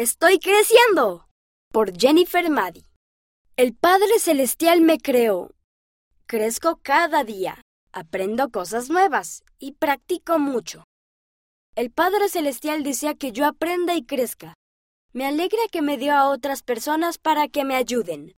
Estoy creciendo. Por Jennifer Maddy. El Padre Celestial me creó. Crezco cada día, aprendo cosas nuevas y practico mucho. El Padre Celestial desea que yo aprenda y crezca. Me alegra que me dio a otras personas para que me ayuden.